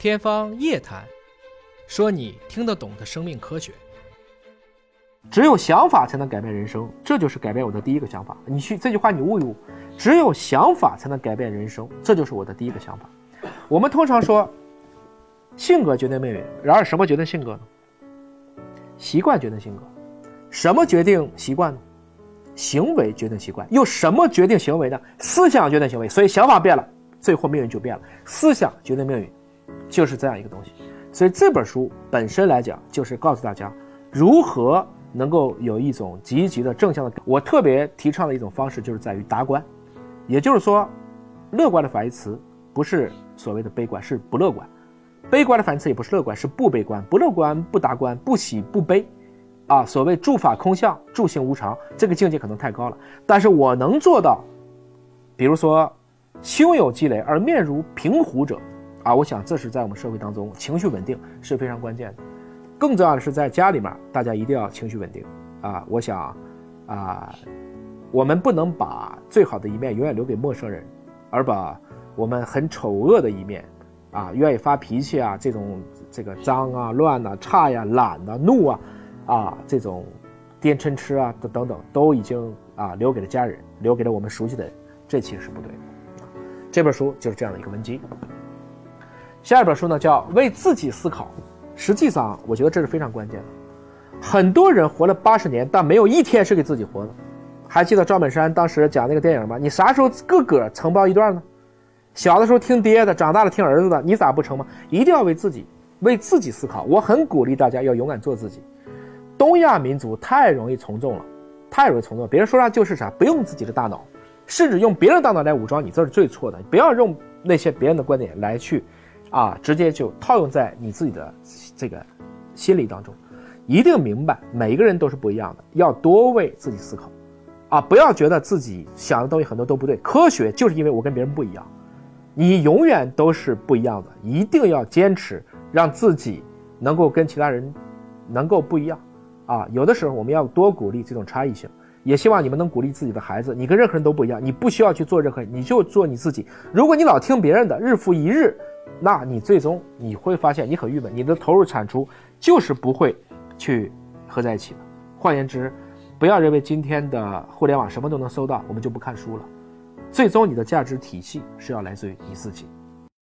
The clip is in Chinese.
天方夜谭，说你听得懂的生命科学。只有想法才能改变人生，这就是改变我的第一个想法。你去这句话你悟一悟，只有想法才能改变人生，这就是我的第一个想法。我们通常说，性格决定命运，然而什么决定性格呢？习惯决定性格。什么决定习惯呢？行为决定习惯。又什么决定行为呢？思想决定行为。所以想法变了，最后命运就变了。思想决定命运。就是这样一个东西，所以这本书本身来讲，就是告诉大家如何能够有一种积极的正向的。我特别提倡的一种方式，就是在于达观，也就是说，乐观的反义词不是所谓的悲观，是不乐观；悲观的反义词也不是乐观，是不悲观。不乐观不达观，不喜不悲，啊，所谓诸法空相，诸行无常，这个境界可能太高了，但是我能做到，比如说，胸有积累而面如平湖者。啊，我想这是在我们社会当中情绪稳定是非常关键的。更重要的是，在家里面，大家一定要情绪稳定。啊，我想，啊，我们不能把最好的一面永远留给陌生人，而把我们很丑恶的一面，啊，愿意发脾气啊，这种这个脏啊、乱呐、差呀、懒呐、怒啊，啊，这种颠嗔痴啊等等等，都已经啊留给了家人，留给了我们熟悉的人，这其实是不对的。这本书就是这样的一个文集。下一本书呢，叫《为自己思考》。实际上，我觉得这是非常关键的。很多人活了八十年，但没有一天是给自己活的。还记得赵本山当时讲那个电影吗？你啥时候个个承包一段呢？小的时候听爹的，长大了听儿子的，你咋不成吗？一定要为自己，为自己思考。我很鼓励大家要勇敢做自己。东亚民族太容易从众了，太容易从众。别人说啥就是啥，不用自己的大脑，甚至用别人的大脑来武装你，这是最错的。不要用那些别人的观点来去。啊，直接就套用在你自己的这个心理当中，一定明白每一个人都是不一样的，要多为自己思考，啊，不要觉得自己想的东西很多都不对。科学就是因为我跟别人不一样，你永远都是不一样的，一定要坚持让自己能够跟其他人能够不一样，啊，有的时候我们要多鼓励这种差异性，也希望你们能鼓励自己的孩子，你跟任何人都不一样，你不需要去做任何人，你就做你自己。如果你老听别人的，日复一日。那你最终你会发现你很郁闷，你的投入产出就是不会去合在一起的。换言之，不要认为今天的互联网什么都能搜到，我们就不看书了。最终你的价值体系是要来自于你自己。